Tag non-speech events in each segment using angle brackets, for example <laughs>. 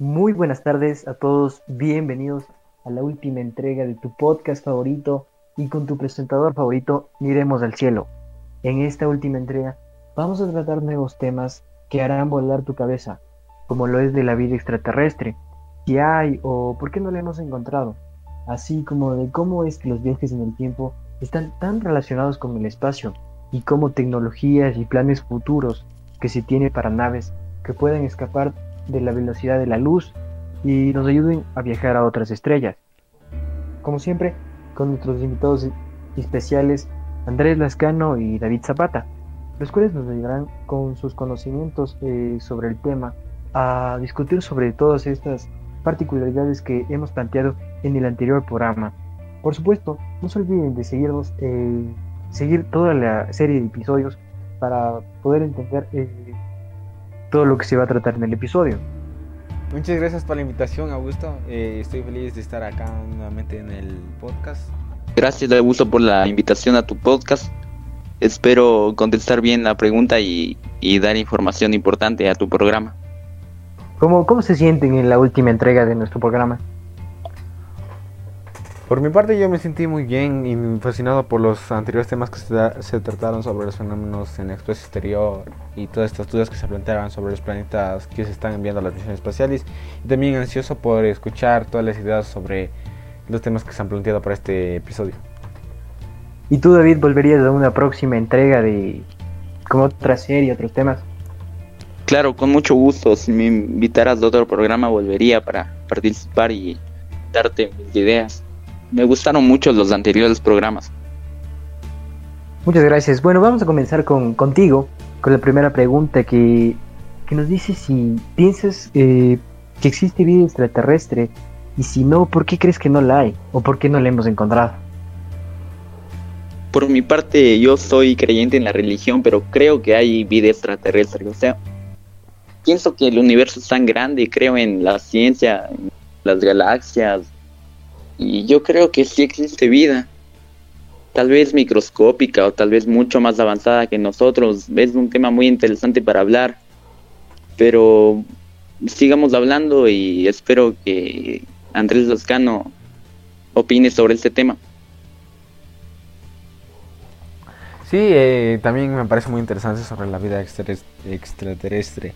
Muy buenas tardes a todos, bienvenidos a la última entrega de tu podcast favorito y con tu presentador favorito Miremos al Cielo. En esta última entrega vamos a tratar nuevos temas que harán volar tu cabeza, como lo es de la vida extraterrestre, si hay o por qué no la hemos encontrado, así como de cómo es que los viajes en el tiempo están tan relacionados con el espacio y cómo tecnologías y planes futuros que se tiene para naves que puedan escapar de la velocidad de la luz y nos ayuden a viajar a otras estrellas. Como siempre, con nuestros invitados especiales Andrés Lascano y David Zapata, los cuales nos ayudarán con sus conocimientos eh, sobre el tema a discutir sobre todas estas particularidades que hemos planteado en el anterior programa. Por supuesto, no se olviden de seguirnos, eh, seguir toda la serie de episodios para poder entender eh, todo lo que se va a tratar en el episodio. Muchas gracias por la invitación, Augusto. Eh, estoy feliz de estar acá nuevamente en el podcast. Gracias, Augusto, por la invitación a tu podcast. Espero contestar bien la pregunta y, dar información importante a tu programa. ¿Cómo, ¿Cómo se sienten en la última entrega de nuestro programa? Por mi parte yo me sentí muy bien y fascinado por los anteriores temas que se, trataron sobre los fenómenos en el espacio exterior y todas estas dudas que se planteaban sobre los planetas que se están enviando a las misiones espaciales. Y también ansioso por escuchar todas las ideas sobre los temas que se han planteado para este episodio. ¿Y tú David volverías a una próxima entrega de como otra serie, otros temas? Claro, con mucho gusto. Si me invitaras a otro programa volvería para participar y darte mis ideas me gustaron mucho los anteriores programas. Muchas gracias. Bueno, vamos a comenzar con, contigo, con la primera pregunta que, que nos dice si piensas eh, que existe vida extraterrestre y si no, ¿por qué crees que no la hay? ¿O por qué no la hemos encontrado? Por mi parte, yo soy creyente en la religión, pero creo que hay vida extraterrestre. O sea, pienso que el universo es tan grande, creo en la ciencia, en las galaxias, y yo creo que sí existe vida. Tal vez microscópica o tal vez mucho más avanzada que nosotros. Es un tema muy interesante para hablar. Pero sigamos hablando y espero que Andrés Lascano opine sobre este tema. Sí, eh, también me parece muy interesante sobre la vida extraterrestre.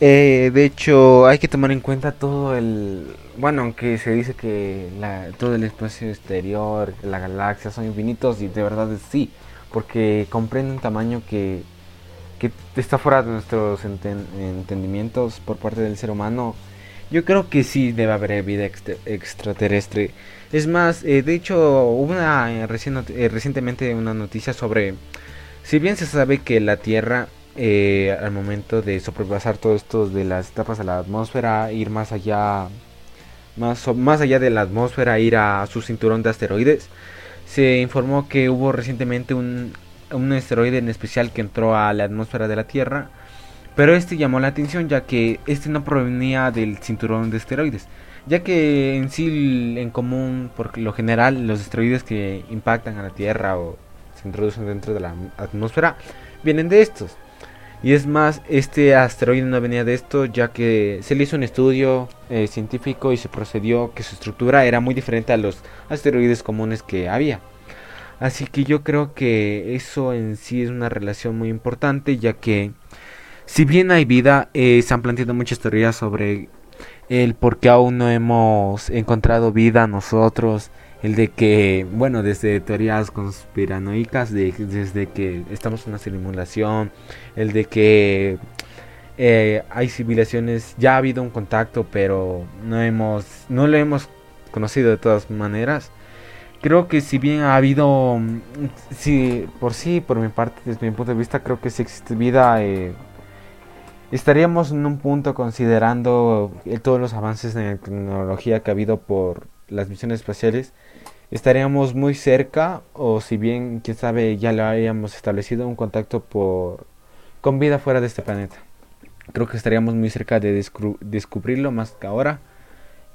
Eh, de hecho, hay que tomar en cuenta todo el... Bueno, aunque se dice que todo el espacio exterior, la galaxia son infinitos y de verdad sí, porque comprende un tamaño que, que está fuera de nuestros entendimientos por parte del ser humano. Yo creo que sí debe haber vida extraterrestre. Es más, eh, de hecho, hubo una, eh, recientemente una noticia sobre... Si bien se sabe que la Tierra eh, al momento de sobrepasar todo esto de las etapas de la atmósfera, ir más allá, más, más allá de la atmósfera, ir a su cinturón de asteroides. Se informó que hubo recientemente un, un asteroide en especial que entró a la atmósfera de la Tierra, pero este llamó la atención ya que este no provenía del cinturón de asteroides, ya que en sí, en común, por lo general, los asteroides que impactan a la Tierra o se introducen dentro de la atmósfera vienen de estos. Y es más, este asteroide no venía de esto, ya que se le hizo un estudio eh, científico y se procedió que su estructura era muy diferente a los asteroides comunes que había. Así que yo creo que eso en sí es una relación muy importante, ya que si bien hay vida, eh, se han planteado muchas teorías sobre el por qué aún no hemos encontrado vida nosotros el de que, bueno, desde teorías conspiranoicas, de, desde que estamos en una simulación, el de que eh, hay civilizaciones, ya ha habido un contacto, pero no hemos, no lo hemos conocido de todas maneras. Creo que si bien ha habido, si por sí, por mi parte, desde mi punto de vista, creo que si existe vida, eh, estaríamos en un punto considerando todos los avances en la tecnología que ha habido por las misiones espaciales estaríamos muy cerca o si bien quién sabe ya lo hayamos establecido un contacto por con vida fuera de este planeta. Creo que estaríamos muy cerca de descubrirlo más que ahora.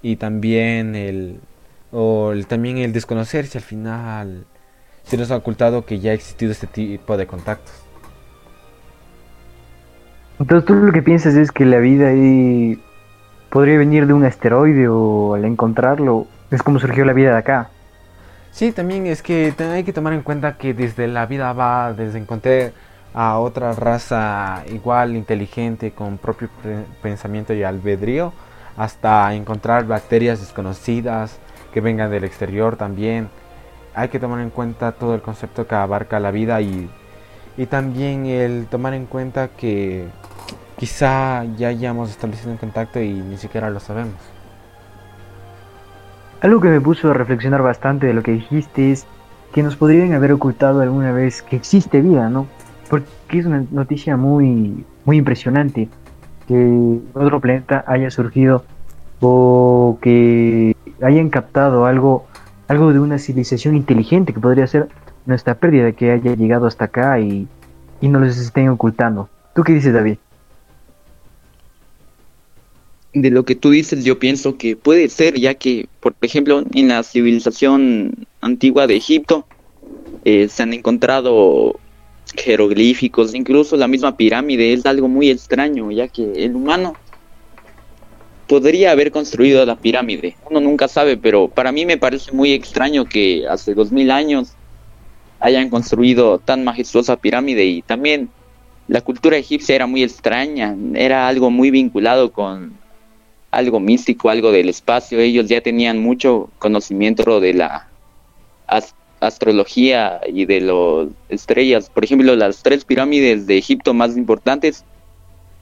Y también el o también el desconocer si al final se nos ha ocultado que ya ha existido este tipo de contactos entonces tú lo que piensas es que la vida ahí podría venir de un asteroide o al encontrarlo es como surgió la vida de acá. Sí, también es que hay que tomar en cuenta que desde la vida va, desde encontrar a otra raza igual inteligente con propio pensamiento y albedrío, hasta encontrar bacterias desconocidas que vengan del exterior también. Hay que tomar en cuenta todo el concepto que abarca la vida y, y también el tomar en cuenta que quizá ya hayamos establecido un contacto y ni siquiera lo sabemos. Algo que me puso a reflexionar bastante de lo que dijiste es que nos podrían haber ocultado alguna vez que existe vida, ¿no? Porque es una noticia muy, muy impresionante que otro planeta haya surgido o que hayan captado algo, algo de una civilización inteligente que podría ser nuestra pérdida que haya llegado hasta acá y, y no los estén ocultando. ¿Tú qué dices, David? De lo que tú dices, yo pienso que puede ser, ya que, por ejemplo, en la civilización antigua de Egipto eh, se han encontrado jeroglíficos, incluso la misma pirámide es algo muy extraño, ya que el humano podría haber construido la pirámide. Uno nunca sabe, pero para mí me parece muy extraño que hace dos mil años hayan construido tan majestuosa pirámide y también la cultura egipcia era muy extraña, era algo muy vinculado con algo místico, algo del espacio. Ellos ya tenían mucho conocimiento de la astrología y de las estrellas. Por ejemplo, las tres pirámides de Egipto más importantes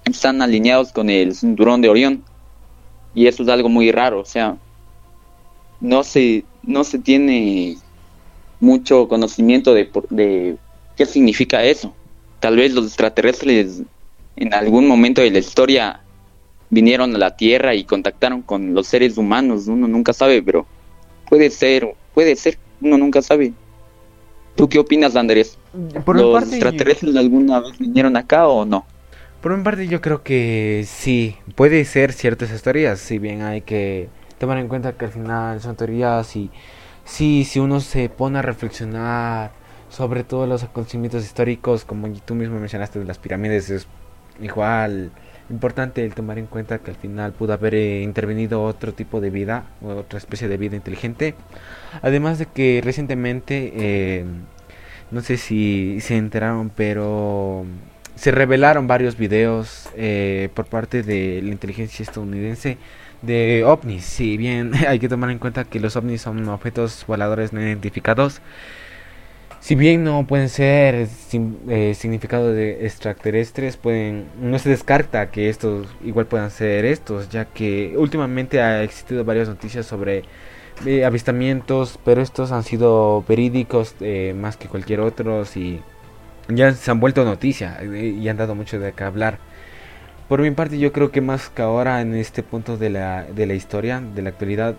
están alineados con el cinturón de Orión. Y eso es algo muy raro, o sea, no se, no se tiene mucho conocimiento de, de qué significa eso. Tal vez los extraterrestres en algún momento de la historia vinieron a la Tierra y contactaron con los seres humanos, uno nunca sabe, pero puede ser, puede ser, uno nunca sabe. ¿Tú qué opinas, Andrés? Por ¿Los extraterrestres alguna vez vinieron acá o no? Por mi parte yo creo que sí, puede ser ciertas historias, si bien hay que tomar en cuenta que al final son teorías y sí, si uno se pone a reflexionar sobre todos los acontecimientos históricos, como tú mismo mencionaste de las pirámides, es igual importante el tomar en cuenta que al final pudo haber eh, intervenido otro tipo de vida, otra especie de vida inteligente. Además de que recientemente, eh, no sé si se enteraron, pero se revelaron varios videos eh, por parte de la inteligencia estadounidense de ovnis. Si bien <laughs> hay que tomar en cuenta que los ovnis son objetos voladores no identificados, si bien no pueden ser sin, eh, significado de extraterrestres, pueden, no se descarta que estos igual puedan ser estos, ya que últimamente ha existido varias noticias sobre eh, avistamientos, pero estos han sido verídicos eh, más que cualquier otro y ya se han vuelto noticia y han dado mucho de qué hablar. Por mi parte yo creo que más que ahora en este punto de la, de la historia, de la actualidad,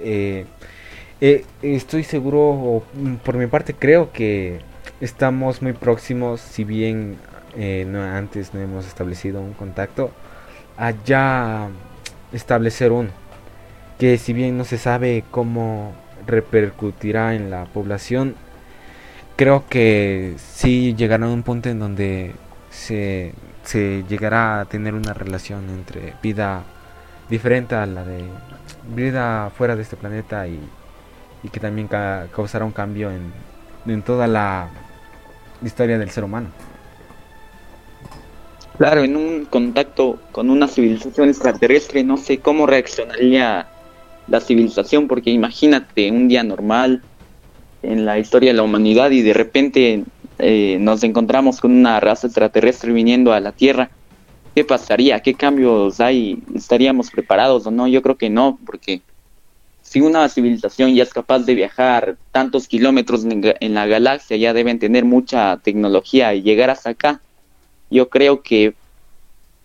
estoy seguro, por mi parte creo que estamos muy próximos, si bien eh, antes no hemos establecido un contacto, a ya establecer uno. Que si bien no se sabe cómo repercutirá en la población, creo que sí llegará a un punto en donde se, se llegará a tener una relación entre vida diferente a la de vida fuera de este planeta y, y que también causará un cambio en, en toda la historia del ser humano. Claro, en un contacto con una civilización extraterrestre, no sé cómo reaccionaría la civilización, porque imagínate un día normal en la historia de la humanidad y de repente eh, nos encontramos con una raza extraterrestre viniendo a la Tierra. ¿Qué pasaría? ¿Qué cambios hay? ¿Estaríamos preparados o no? Yo creo que no, porque si una civilización ya es capaz de viajar tantos kilómetros en, la galaxia, ya deben tener mucha tecnología y llegar hasta acá, yo creo que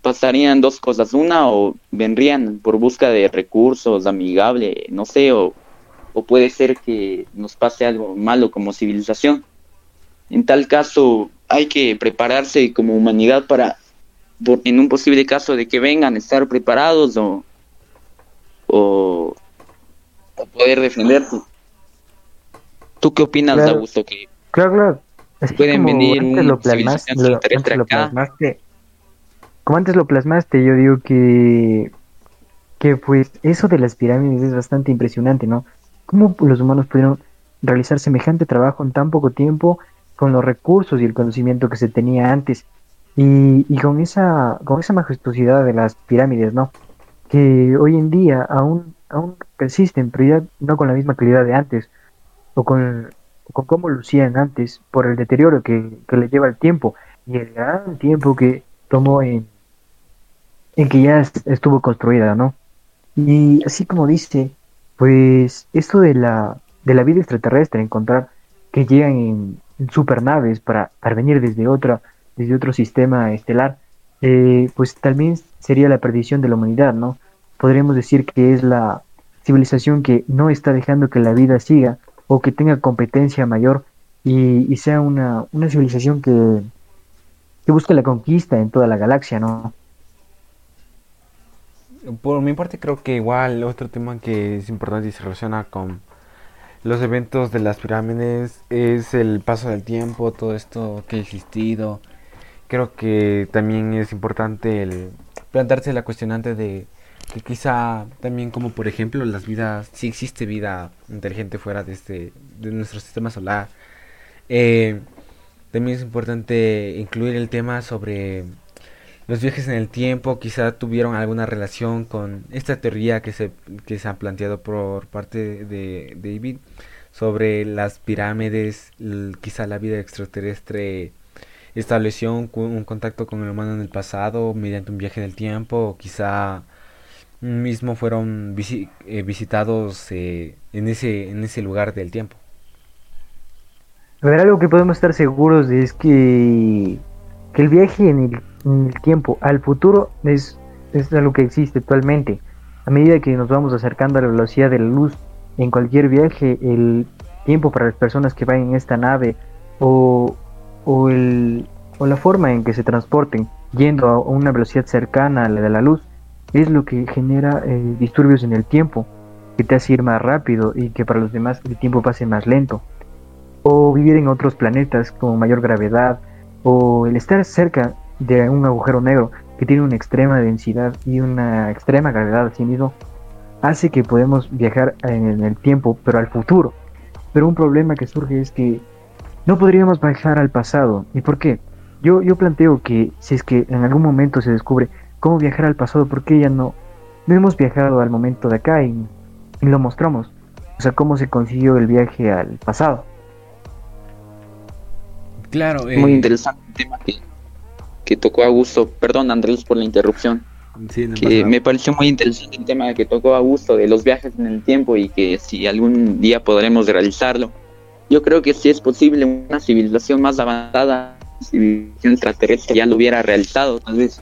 pasarían dos cosas. Una, o vendrían por busca de recursos amigable, no sé, o, o puede ser que nos pase algo malo como civilización. En tal caso, hay que prepararse como humanidad para, en un posible caso de que vengan, estar preparados o, o poder defenderte. ¿Tú qué opinas, Augusto? Que claro, claro. pueden venir antes lo, plasmaste, como antes lo plasmaste, yo digo que que pues eso de las pirámides es bastante impresionante, ¿no? ¿Cómo los humanos pudieron realizar semejante trabajo en tan poco tiempo con los recursos y el conocimiento que se tenía antes? Y, y con esa con esa majestuosidad de las pirámides, ¿no? Que hoy en día aún aún persisten, pero ya no con la misma calidad de antes o con, con cómo lucían antes por el deterioro que, que le lleva el tiempo y el gran tiempo que tomó en, en que ya estuvo construida, ¿no? Y así como dice, pues esto de la, de la vida extraterrestre, encontrar que llegan en, supernaves para, para, venir desde otra, desde otro sistema estelar, eh, pues también sería la perdición de la humanidad, ¿no? Podríamos decir que es la civilización que no está dejando que la vida siga o que tenga competencia mayor y, sea una, una civilización que, que busque la conquista en toda la galaxia, ¿no? Por mi parte creo que igual otro tema que es importante y se relaciona con los eventos de las pirámides es el paso del tiempo, todo esto que ha existido. Creo que también es importante el plantearse la cuestionante de que quizá también como por ejemplo las vidas, si existe vida inteligente fuera de este de nuestro sistema solar. Eh, también es importante incluir el tema sobre los viajes en el tiempo. Quizá tuvieron alguna relación con esta teoría que se, que se ha planteado por parte de David sobre las pirámides, quizá la vida extraterrestre estableció un, contacto con el humano en el pasado mediante un viaje en el tiempo, o quizá mismo fueron eh, visitados eh, en, ese, en ese lugar del tiempo. A ver, algo que podemos estar seguros es que, que el viaje en el el tiempo al futuro es, es algo que existe actualmente. A medida que nos vamos acercando a la velocidad de la luz en cualquier viaje, el tiempo para las personas que van en esta nave o, o, el, o la forma en que se transporten yendo a una velocidad cercana a la de la luz es lo que genera eh, disturbios en el tiempo, que te hace ir más rápido y que para los demás el tiempo pase más lento. O vivir en otros planetas con mayor gravedad, o el estar cerca de un agujero negro que tiene una extrema densidad y una extrema gravedad así mismo, hace que podemos viajar en el tiempo, pero al futuro. Pero un problema que surge es que no podríamos viajar al pasado. ¿Y por qué? Yo, yo planteo que si es que en algún momento se descubre cómo viajar al pasado, ¿por qué ya no, no hemos viajado al momento de acá y, lo mostramos? O sea, cómo se consiguió el viaje al pasado. Claro, muy eh, interesante tema que que tocó Augusto. Perdón, Andrés, por la interrupción. que me pareció muy interesante el tema que tocó Augusto de los viajes en el tiempo y que si algún día podremos realizarlo. Yo creo que si es posible una civilización más avanzada, civilización extraterrestre ya lo hubiera realizado, tal vez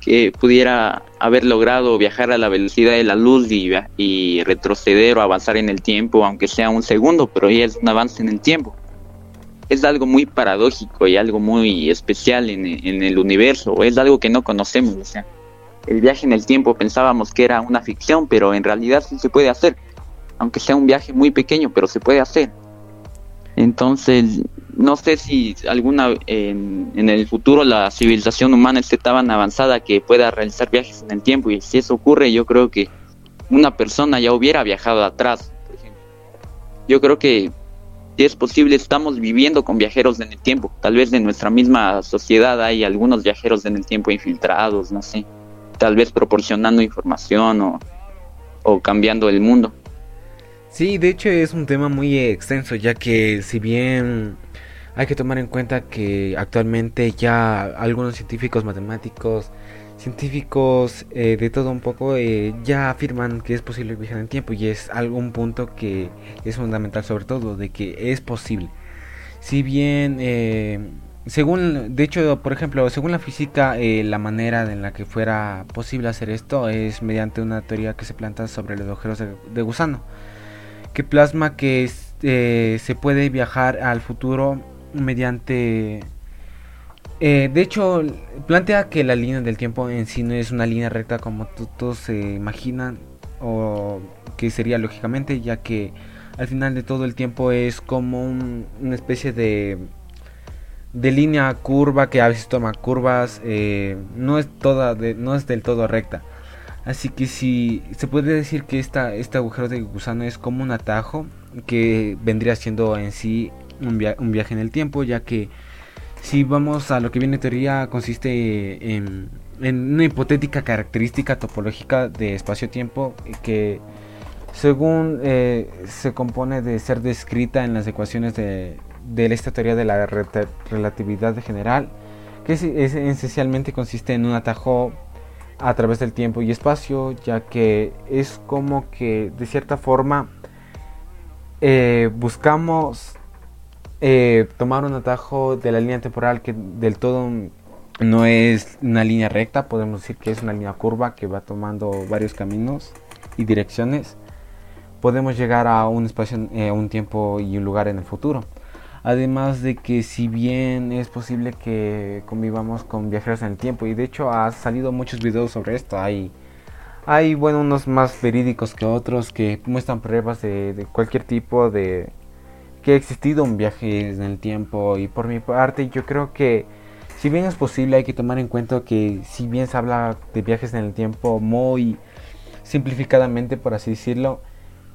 que pudiera haber logrado viajar a la velocidad de la luz y, retroceder o avanzar en el tiempo, aunque sea un segundo, pero ya es un avance en el tiempo es algo muy paradójico y algo muy especial en, el universo, es algo que no conocemos, o sea, el viaje en el tiempo pensábamos que era una ficción, pero en realidad sí se puede hacer, aunque sea un viaje muy pequeño, pero se puede hacer. Entonces, no sé si alguna en, el futuro la civilización humana esté tan avanzada que pueda realizar viajes en el tiempo y si eso ocurre, yo creo que una persona ya hubiera viajado atrás, por ejemplo. Yo creo que si es posible, estamos viviendo con viajeros en el tiempo. Tal vez en nuestra misma sociedad hay algunos viajeros en el tiempo infiltrados, no sé. Tal vez proporcionando información o, o cambiando el mundo. Sí, de hecho es un tema muy extenso, ya que si bien hay que tomar en cuenta que actualmente ya algunos científicos matemáticos científicos eh, de todo un poco eh, ya afirman que es posible viajar en tiempo y es algún punto que es fundamental sobre todo de que es posible. Si bien eh, según de hecho por ejemplo según la física la manera en la que fuera posible hacer esto es mediante una teoría que se planta sobre los agujeros de, de gusano que plasma que se puede viajar al futuro mediante eh, de hecho, plantea que la línea del tiempo en sí no es una línea recta como todos se imaginan o que sería lógicamente, ya que al final de todo el tiempo es como una especie de, de línea curva que a veces toma curvas, eh, no, es toda no es del todo recta. Así que si se podría decir que esta, este agujero de gusano es como un atajo que vendría siendo en sí un, viaje en el tiempo, ya que si vamos a lo que viene teoría consiste en, una hipotética característica topológica de espacio-tiempo que según eh, se compone de ser descrita en las ecuaciones de, de esta teoría de la relatividad general, que es, esencialmente consiste en un atajo a través del tiempo y espacio, ya que es como que de cierta forma eh, buscamos eh, tomar un atajo de la línea temporal que del todo no es una línea recta, podemos decir que es una línea curva que va tomando varios caminos y direcciones. Podemos llegar a un espacio, eh, un tiempo y un lugar en el futuro. Además de que si bien es posible que convivamos con viajeros en el tiempo y de hecho ha salido muchos videos sobre esto, hay, hay bueno unos más verídicos que otros que muestran pruebas de, cualquier tipo de que ha existido un viaje en el tiempo y por mi parte yo creo que si bien es posible hay que tomar en cuenta que si bien se habla de viajes en el tiempo muy simplificadamente por así decirlo,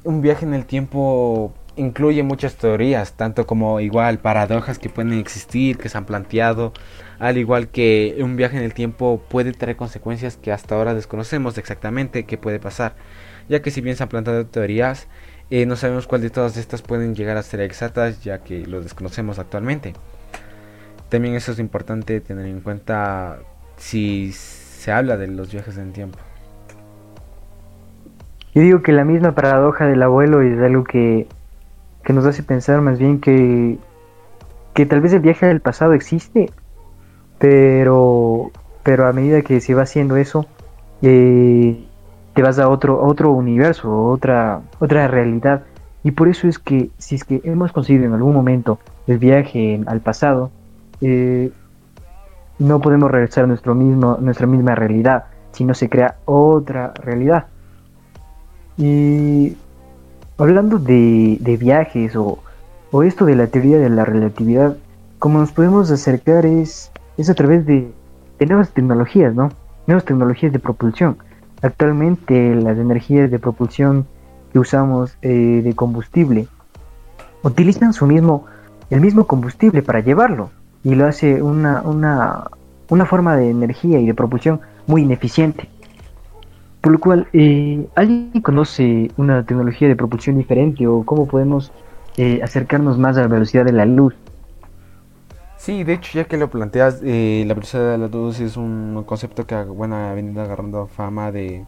un viaje en el tiempo incluye muchas teorías, tanto como igual paradojas que pueden existir, que se han planteado, al igual que un viaje en el tiempo puede traer consecuencias que hasta ahora desconocemos exactamente qué puede pasar, ya que si bien se han planteado teorías, eh, no sabemos cuál de todas estas pueden llegar a ser exactas, ya que lo desconocemos actualmente. También eso es importante tener en cuenta si se habla de los viajes en tiempo. Yo digo que la misma paradoja del abuelo es algo que que nos hace pensar más bien que, que tal vez el viaje al pasado existe, pero, pero a medida que se va haciendo eso, eh, te vas a otro, otro universo, otra, otra realidad. Y por eso es que si es que hemos conseguido en algún momento el viaje al pasado, eh, no podemos regresar a nuestro mismo, nuestra misma realidad, sino se crea otra realidad. Y Hablando de, viajes o, esto de la teoría de la relatividad, como nos podemos acercar es, es a través de, nuevas tecnologías, ¿no? Nuevas tecnologías de propulsión. Actualmente las energías de propulsión que usamos eh, de combustible utilizan su mismo, el mismo combustible para llevarlo y lo hace una, una, una forma de energía y de propulsión muy ineficiente. Por lo cual, eh, ¿alguien conoce una tecnología de propulsión diferente o cómo podemos eh, acercarnos más a la velocidad de la luz? Sí, de hecho, ya que lo planteas, eh, la velocidad de la luz es un concepto que bueno, ha venido agarrando fama de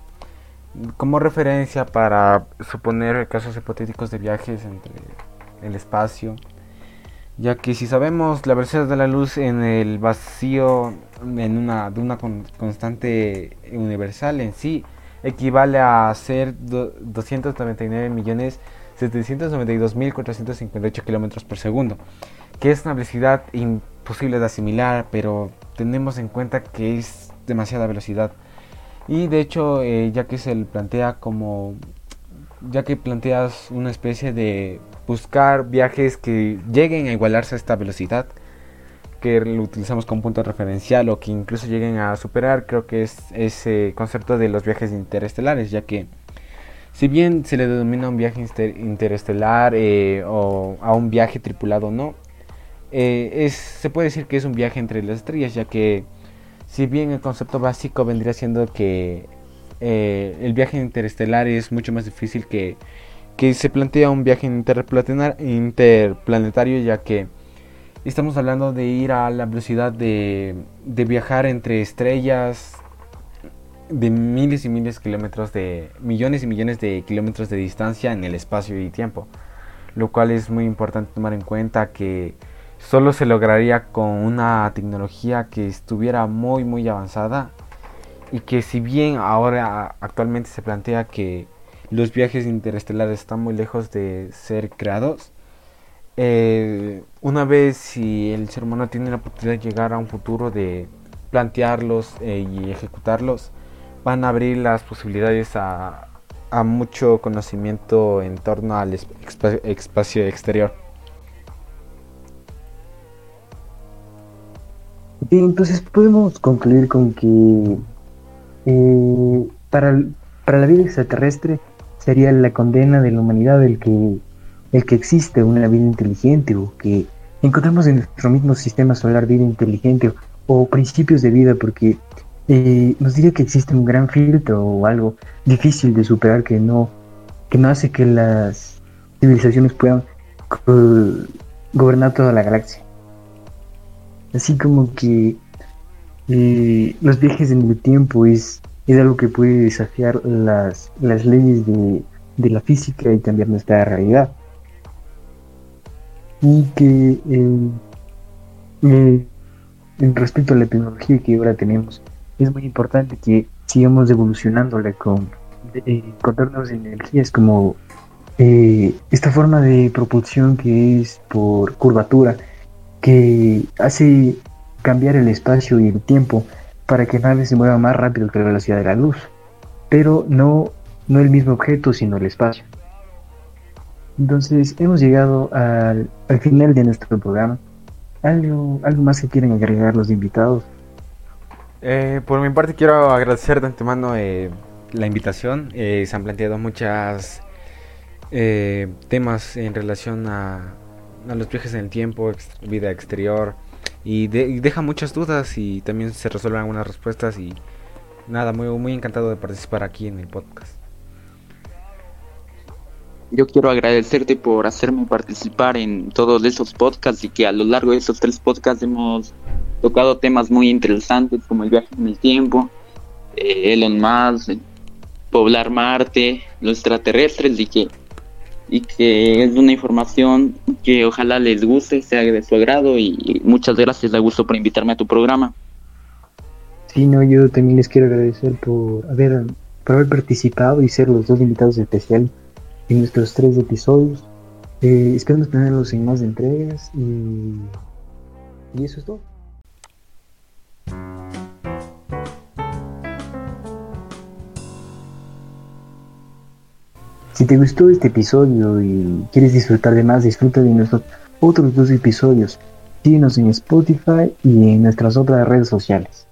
como referencia para suponer casos hipotéticos de viajes entre el espacio. Ya que si sabemos la velocidad de la luz en el vacío en una, de una constante universal en sí, equivale a ser 299 millones 792.458 kilómetros por segundo, que es una velocidad imposible de asimilar, pero tenemos en cuenta que es demasiada velocidad. Y de hecho, eh, ya que se plantea como, ya que planteas una especie de buscar viajes que lleguen a igualarse a esta velocidad, que lo utilizamos como punto referencial o que incluso lleguen a superar, creo que es ese concepto de los viajes interestelares, ya que si bien se le denomina un viaje interestelar eh, o a un viaje tripulado no, eh, es, se puede decir que es un viaje entre las estrellas, ya que si bien el concepto básico vendría siendo que eh, el viaje interestelar es mucho más difícil que, que se plantea un viaje interplanetario, ya que Estamos hablando de ir a la velocidad de, viajar entre estrellas de miles y miles de kilómetros de millones y millones de kilómetros de distancia en el espacio y tiempo. Lo cual es muy importante tomar en cuenta que solo se lograría con una tecnología que estuviera muy muy avanzada y que si bien ahora actualmente se plantea que los viajes interestelares están muy lejos de ser creados, eh, una vez si el ser humano tiene la oportunidad de llegar a un futuro de plantearlos eh, y ejecutarlos, van a abrir las posibilidades a, mucho conocimiento en torno al espacio exterior. entonces podemos concluir con que eh, para, para la vida extraterrestre sería la condena de la humanidad el que, el que existe una vida inteligente o que encontramos en nuestro mismo sistema solar vida inteligente o, principios de vida porque eh, nos diría que existe un gran filtro o algo difícil de superar que no, que no hace que las civilizaciones puedan gobernar toda la galaxia. Así como que eh, los viajes en el tiempo es, es algo que puede desafiar las, las leyes de, de la física y cambiar nuestra realidad. Y que eh, eh, respecto a la tecnología que ahora tenemos, es muy importante que sigamos evolucionándola con, con nuevas energías como esta forma de propulsión que es por curvatura, que hace cambiar el espacio y el tiempo para que nave se mueva más rápido que la velocidad de la luz, pero no, no el mismo objeto, sino el espacio. Entonces hemos llegado al, final de nuestro programa. ¿Algo, ¿Algo más que quieren agregar los invitados? Eh, por mi parte quiero agradecer de antemano eh, la invitación. Eh, se han planteado muchas temas en relación a, los viajes en el tiempo, vida exterior, y, deja muchas dudas y también se resuelven algunas respuestas y nada, muy, muy encantado de participar aquí en el podcast. Yo quiero agradecerte por hacerme participar en todos esos podcasts y que a lo largo de esos tres podcasts hemos tocado temas muy interesantes como el viaje en el tiempo, eh, Elon Musk, poblar Marte, los extraterrestres y que y que es una información que ojalá les guste, sea de su agrado y muchas gracias Augusto por invitarme a tu programa. Sí, no, yo también les quiero agradecer por haber, por haber participado y ser los dos invitados especiales en nuestros tres episodios. Eh, esperamos tenerlos en más entregas y, y eso es todo. Si te gustó este episodio y quieres disfrutar de más, disfruta de nuestros otros dos episodios. Síguenos en Spotify y en nuestras otras redes sociales.